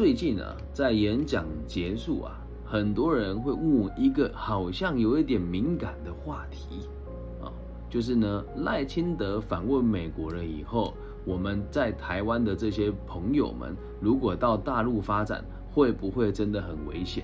最近啊，在演讲结束啊，很多人会问我一个好像有一点敏感的话题啊，就是呢，赖清德访问美国了以后，我们在台湾的这些朋友们，如果到大陆发展，会不会真的很危险？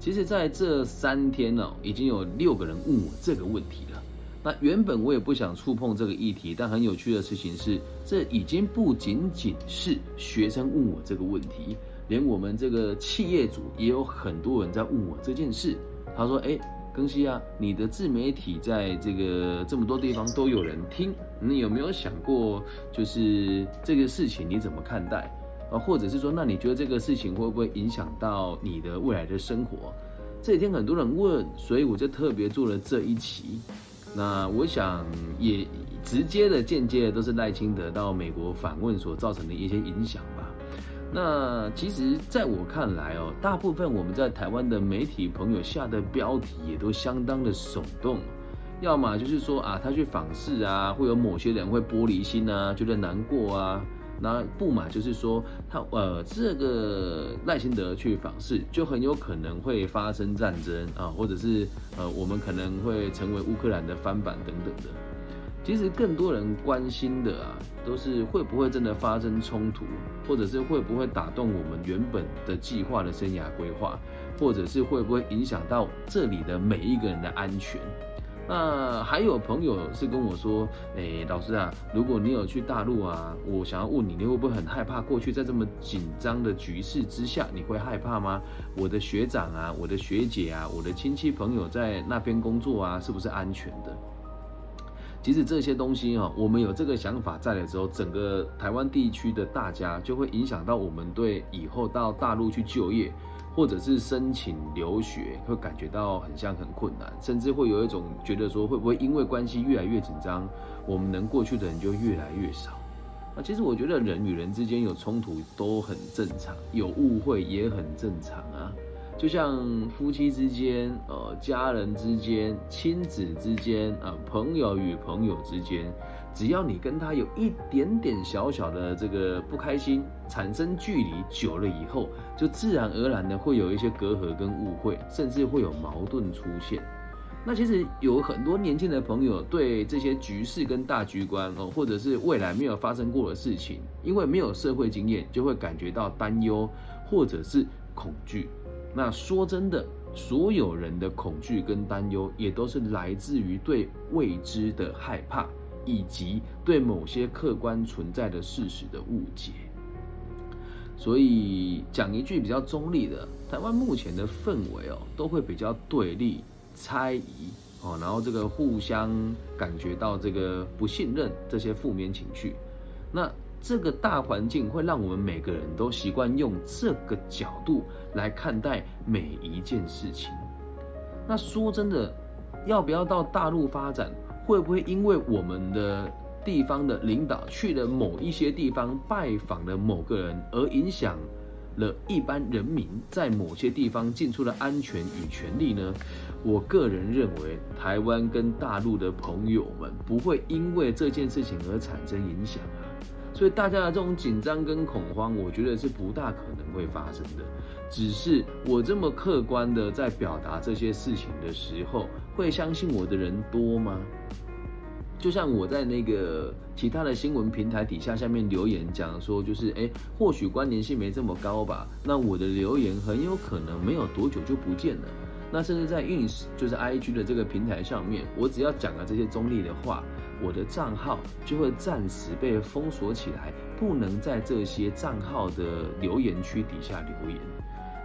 其实，在这三天呢，已经有六个人问我这个问题了。那原本我也不想触碰这个议题，但很有趣的事情是，这已经不仅仅是学生问我这个问题，连我们这个企业主也有很多人在问我这件事。他说：“哎，庚希啊，你的自媒体在这个这么多地方都有人听，你有没有想过，就是这个事情你怎么看待？啊，或者是说，那你觉得这个事情会不会影响到你的未来的生活？这几天很多人问，所以我就特别做了这一期。”那我想也直接的、间接的都是赖清德到美国访问所造成的一些影响。那其实在我看来哦，大部分我们在台湾的媒体朋友下的标题也都相当的耸动，要么就是说啊，他去访视啊，会有某些人会玻璃心啊，觉得难过啊。那不嘛，就是说他呃，这个赖清德去访视，就很有可能会发生战争啊，或者是呃，我们可能会成为乌克兰的翻版等等的。其实更多人关心的啊，都是会不会真的发生冲突，或者是会不会打动我们原本的计划的生涯规划，或者是会不会影响到这里的每一个人的安全。那还有朋友是跟我说，哎，老师啊，如果你有去大陆啊，我想要问你，你会不会很害怕？过去在这么紧张的局势之下，你会害怕吗？我的学长啊，我的学姐啊，我的亲戚朋友在那边工作啊，是不是安全的？其实这些东西哈，我们有这个想法在的时候，整个台湾地区的大家就会影响到我们对以后到大陆去就业。或者是申请留学，会感觉到很像很困难，甚至会有一种觉得说，会不会因为关系越来越紧张，我们能过去的人就越来越少？那其实我觉得人与人之间有冲突都很正常，有误会也很正常啊。就像夫妻之间、呃家人之间、亲子之间、啊朋友与朋友之间。只要你跟他有一点点小小的这个不开心，产生距离久了以后，就自然而然的会有一些隔阂跟误会，甚至会有矛盾出现。那其实有很多年轻的朋友对这些局势跟大局观哦，或者是未来没有发生过的事情，因为没有社会经验，就会感觉到担忧或者是恐惧。那说真的，所有人的恐惧跟担忧，也都是来自于对未知的害怕。以及对某些客观存在的事实的误解，所以讲一句比较中立的，台湾目前的氛围哦，都会比较对立、猜疑哦，然后这个互相感觉到这个不信任这些负面情绪，那这个大环境会让我们每个人都习惯用这个角度来看待每一件事情。那说真的，要不要到大陆发展？会不会因为我们的地方的领导去了某一些地方拜访了某个人，而影响了一般人民在某些地方进出的安全与权利呢？我个人认为，台湾跟大陆的朋友们不会因为这件事情而产生影响。所以大家的这种紧张跟恐慌，我觉得是不大可能会发生的。只是我这么客观的在表达这些事情的时候，会相信我的人多吗？就像我在那个其他的新闻平台底下下面留言讲说，就是哎，或许关联性没这么高吧。那我的留言很有可能没有多久就不见了。那甚至在 ins 就是 IG 的这个平台上面，我只要讲了这些中立的话，我的账号就会暂时被封锁起来，不能在这些账号的留言区底下留言。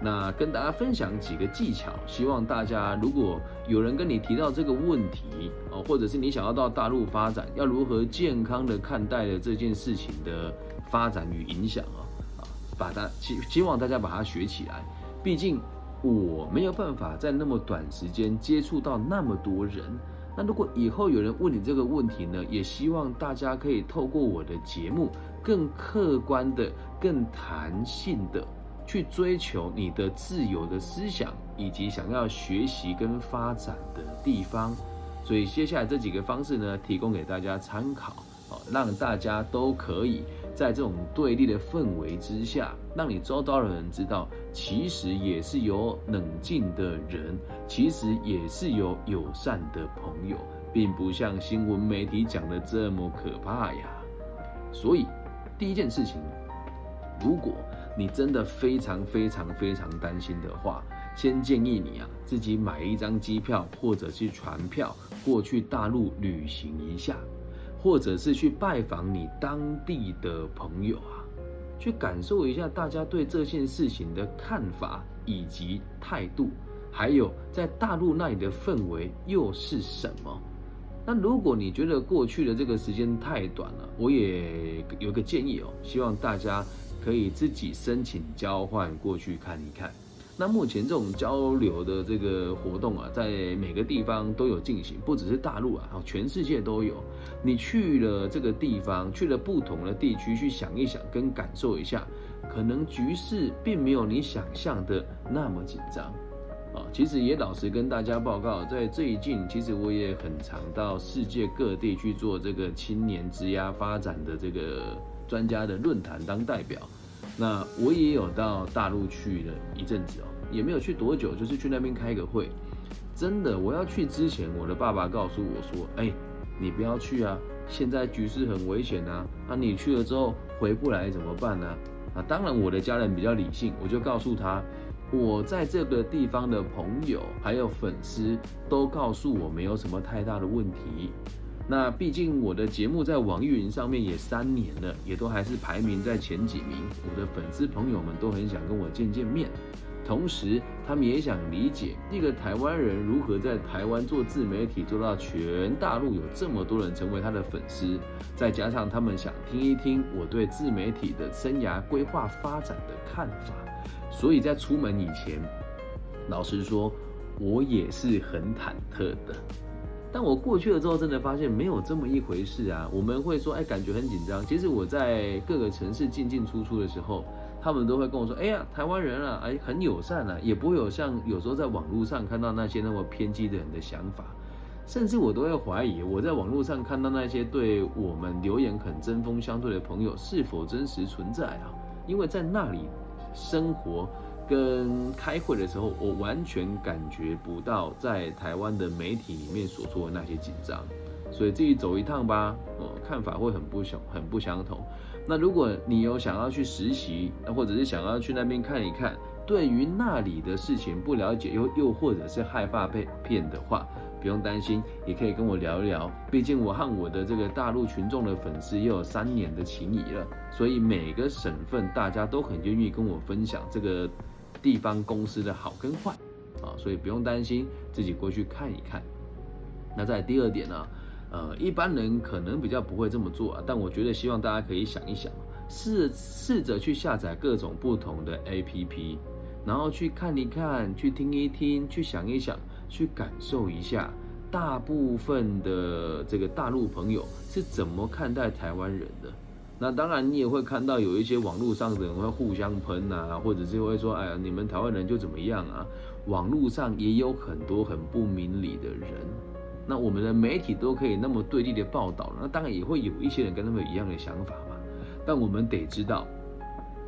那跟大家分享几个技巧，希望大家如果有人跟你提到这个问题哦，或者是你想要到大陆发展，要如何健康的看待了这件事情的发展与影响啊啊，把它希希望大家把它学起来。毕竟我没有办法在那么短时间接触到那么多人。那如果以后有人问你这个问题呢，也希望大家可以透过我的节目，更客观的、更弹性的。去追求你的自由的思想，以及想要学习跟发展的地方，所以接下来这几个方式呢，提供给大家参考，哦，让大家都可以在这种对立的氛围之下，让你周遭的人知道，其实也是有冷静的人，其实也是有友善的朋友，并不像新闻媒体讲的这么可怕呀。所以，第一件事情，如果你真的非常非常非常担心的话，先建议你啊，自己买一张机票，或者是船票过去大陆旅行一下，或者是去拜访你当地的朋友啊，去感受一下大家对这件事情的看法以及态度，还有在大陆那里的氛围又是什么。那如果你觉得过去的这个时间太短了，我也有个建议哦，希望大家可以自己申请交换过去看一看。那目前这种交流的这个活动啊，在每个地方都有进行，不只是大陆啊，全世界都有。你去了这个地方，去了不同的地区，去想一想，跟感受一下，可能局势并没有你想象的那么紧张啊。其实也老实跟大家报告，在最近，其实我也很常到世界各地去做这个青年职涯发展的这个专家的论坛当代表。那我也有到大陆去了一阵子哦，也没有去多久，就是去那边开个会。真的，我要去之前，我的爸爸告诉我说：“哎，你不要去啊，现在局势很危险啊。那你去了之后回不来怎么办呢？”啊，当然我的家人比较理性，我就告诉他，我在这个地方的朋友还有粉丝都告诉我没有什么太大的问题。那毕竟我的节目在网易云上面也三年了，也都还是排名在前几名。我的粉丝朋友们都很想跟我见见面，同时他们也想理解一个台湾人如何在台湾做自媒体，做到全大陆有这么多人成为他的粉丝。再加上他们想听一听我对自媒体的生涯规划发展的看法，所以在出门以前，老实说，我也是很忐忑的。但我过去了之后，真的发现没有这么一回事啊！我们会说，哎，感觉很紧张。其实我在各个城市进进出出的时候，他们都会跟我说，哎呀，台湾人啊，哎，很友善啊，也不会有像有时候在网络上看到那些那么偏激的人的想法。甚至我都会怀疑，我在网络上看到那些对我们留言很针锋相对的朋友，是否真实存在啊？因为在那里生活。跟开会的时候，我完全感觉不到在台湾的媒体里面所说的那些紧张，所以自己走一趟吧，哦，看法会很不相很不相同。那如果你有想要去实习，或者是想要去那边看一看，对于那里的事情不了解，又又或者是害怕被骗的话，不用担心，也可以跟我聊一聊。毕竟我和我的这个大陆群众的粉丝也有三年的情谊了，所以每个省份大家都很愿意跟我分享这个。地方公司的好跟坏，啊，所以不用担心，自己过去看一看。那在第二点呢，呃，一般人可能比较不会这么做啊，但我觉得希望大家可以想一想，试试着去下载各种不同的 APP，然后去看一看，去听一听，去想一想，去感受一下，大部分的这个大陆朋友是怎么看待台湾人的。那当然，你也会看到有一些网络上的人会互相喷啊，或者是会说：“哎呀，你们台湾人就怎么样啊？”网络上也有很多很不明理的人。那我们的媒体都可以那么对立的报道，那当然也会有一些人跟他们一样的想法嘛。但我们得知道，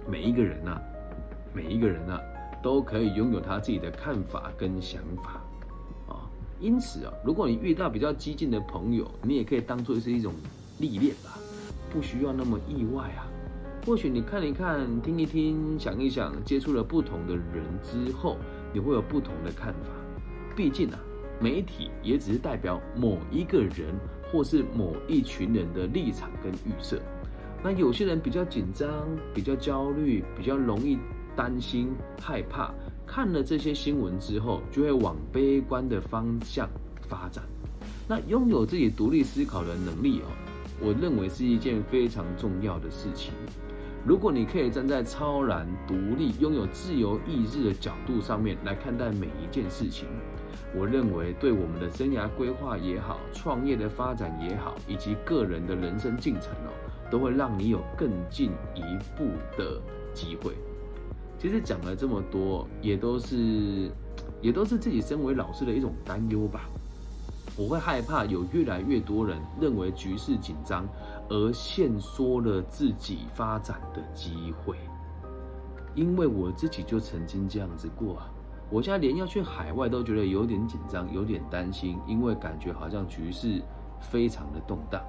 每一个人呐，每一个人呐，都可以拥有他自己的看法跟想法啊。因此啊，如果你遇到比较激进的朋友，你也可以当做是一种历练吧。不需要那么意外啊！或许你看一看、听一听、想一想，接触了不同的人之后，你会有不同的看法。毕竟啊，媒体也只是代表某一个人或是某一群人的立场跟预设。那有些人比较紧张、比较焦虑、比较容易担心、害怕，看了这些新闻之后，就会往悲观的方向发展。那拥有自己独立思考的能力哦。我认为是一件非常重要的事情。如果你可以站在超然、独立、拥有自由意志的角度上面来看待每一件事情，我认为对我们的生涯规划也好、创业的发展也好，以及个人的人生进程哦，都会让你有更进一步的机会。其实讲了这么多，也都是，也都是自己身为老师的一种担忧吧。我会害怕有越来越多人认为局势紧张，而限缩了自己发展的机会。因为我自己就曾经这样子过啊，我现在连要去海外都觉得有点紧张，有点担心，因为感觉好像局势非常的动荡。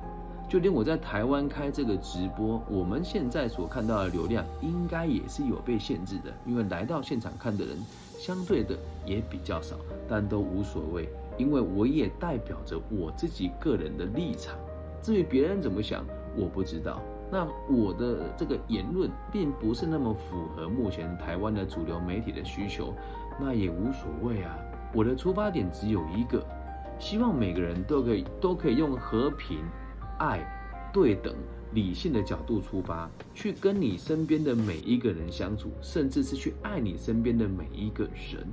就连我在台湾开这个直播，我们现在所看到的流量应该也是有被限制的，因为来到现场看的人相对的也比较少，但都无所谓，因为我也代表着我自己个人的立场。至于别人怎么想，我不知道。那我的这个言论并不是那么符合目前台湾的主流媒体的需求，那也无所谓啊。我的出发点只有一个，希望每个人都可以都可以用和平。爱、对等、理性的角度出发，去跟你身边的每一个人相处，甚至是去爱你身边的每一个人。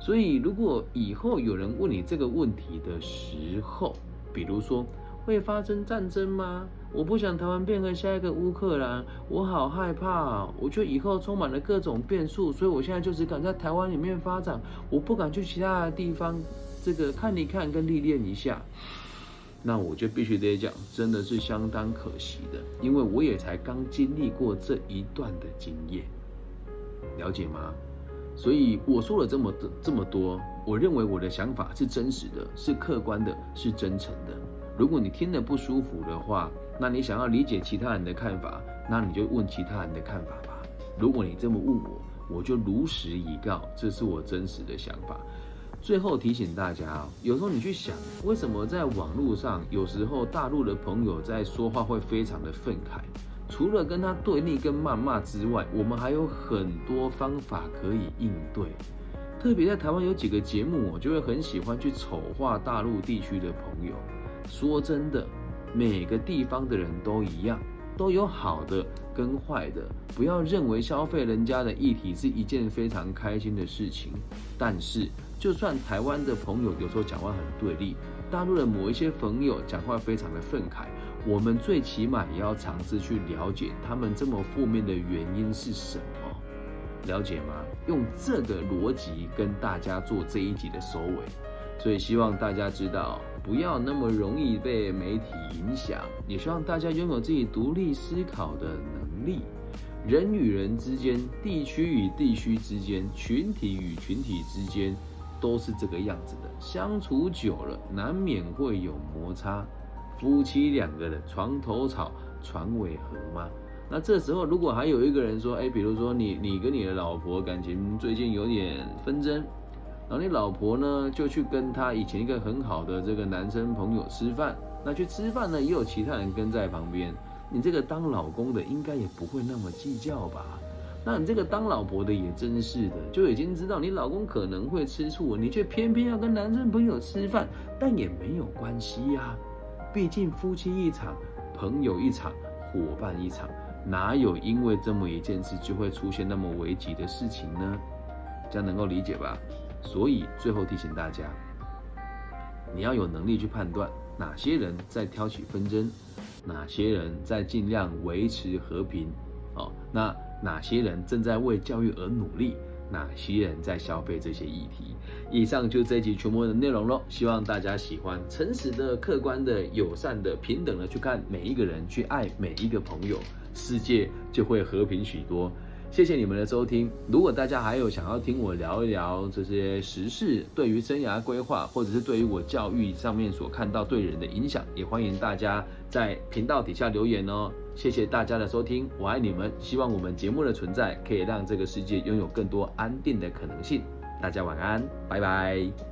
所以，如果以后有人问你这个问题的时候，比如说会发生战争吗？我不想台湾变成下一个乌克兰，我好害怕。我觉得以后充满了各种变数，所以我现在就只敢在台湾里面发展，我不敢去其他的地方，这个看一看跟历练一下。那我就必须得讲，真的是相当可惜的，因为我也才刚经历过这一段的经验，了解吗？所以我说了这么多这么多，我认为我的想法是真实的，是客观的，是真诚的。如果你听得不舒服的话，那你想要理解其他人的看法，那你就问其他人的看法吧。如果你这么问我，我就如实以告，这是我真实的想法。最后提醒大家啊有时候你去想，为什么在网络上有时候大陆的朋友在说话会非常的愤慨？除了跟他对立跟谩骂之外，我们还有很多方法可以应对。特别在台湾有几个节目，我就会很喜欢去丑化大陆地区的朋友。说真的，每个地方的人都一样，都有好的跟坏的。不要认为消费人家的议题是一件非常开心的事情，但是。就算台湾的朋友有时候讲话很对立，大陆的某一些朋友讲话非常的愤慨，我们最起码也要尝试去了解他们这么负面的原因是什么，了解吗？用这个逻辑跟大家做这一集的收尾，所以希望大家知道，不要那么容易被媒体影响，也希望大家拥有自己独立思考的能力。人与人之间，地区与地区之间，群体与群体之间。都是这个样子的，相处久了难免会有摩擦。夫妻两个人床头吵，床尾和吗？那这时候如果还有一个人说，哎，比如说你你跟你的老婆感情最近有点纷争，然后你老婆呢就去跟他以前一个很好的这个男生朋友吃饭，那去吃饭呢也有其他人跟在旁边，你这个当老公的应该也不会那么计较吧？那你这个当老婆的也真是的，就已经知道你老公可能会吃醋，你却偏偏要跟男生朋友吃饭，但也没有关系呀，毕竟夫妻一场，朋友一场，伙伴一场，哪有因为这么一件事就会出现那么危急的事情呢？这样能够理解吧？所以最后提醒大家，你要有能力去判断哪些人在挑起纷争，哪些人在尽量维持和平，哦，那。哪些人正在为教育而努力？哪些人在消费这些议题？以上就这一集全部的内容喽。希望大家喜欢，诚实的、客观的、友善的、平等的去看每一个人，去爱每一个朋友，世界就会和平许多。谢谢你们的收听。如果大家还有想要听我聊一聊这些时事，对于生涯规划，或者是对于我教育上面所看到对人的影响，也欢迎大家在频道底下留言哦。谢谢大家的收听，我爱你们。希望我们节目的存在可以让这个世界拥有更多安定的可能性。大家晚安，拜拜。